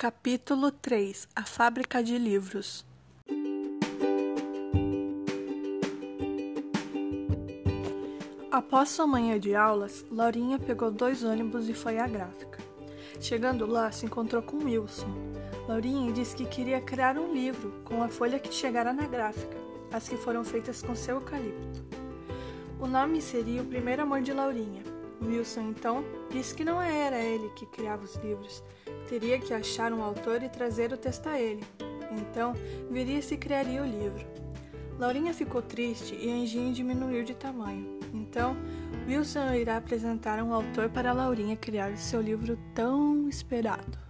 Capítulo 3 A Fábrica de Livros Após sua manhã de aulas, Laurinha pegou dois ônibus e foi à gráfica. Chegando lá, se encontrou com Wilson. Laurinha disse que queria criar um livro com a folha que chegara na gráfica, as que foram feitas com seu eucalipto. O nome seria O Primeiro Amor de Laurinha. Wilson, então, disse que não era ele que criava os livros, teria que achar um autor e trazer o texto a ele. Então, viria se criaria o livro. Laurinha ficou triste e a engenho diminuiu de tamanho. Então, Wilson irá apresentar um autor para Laurinha criar seu livro tão esperado.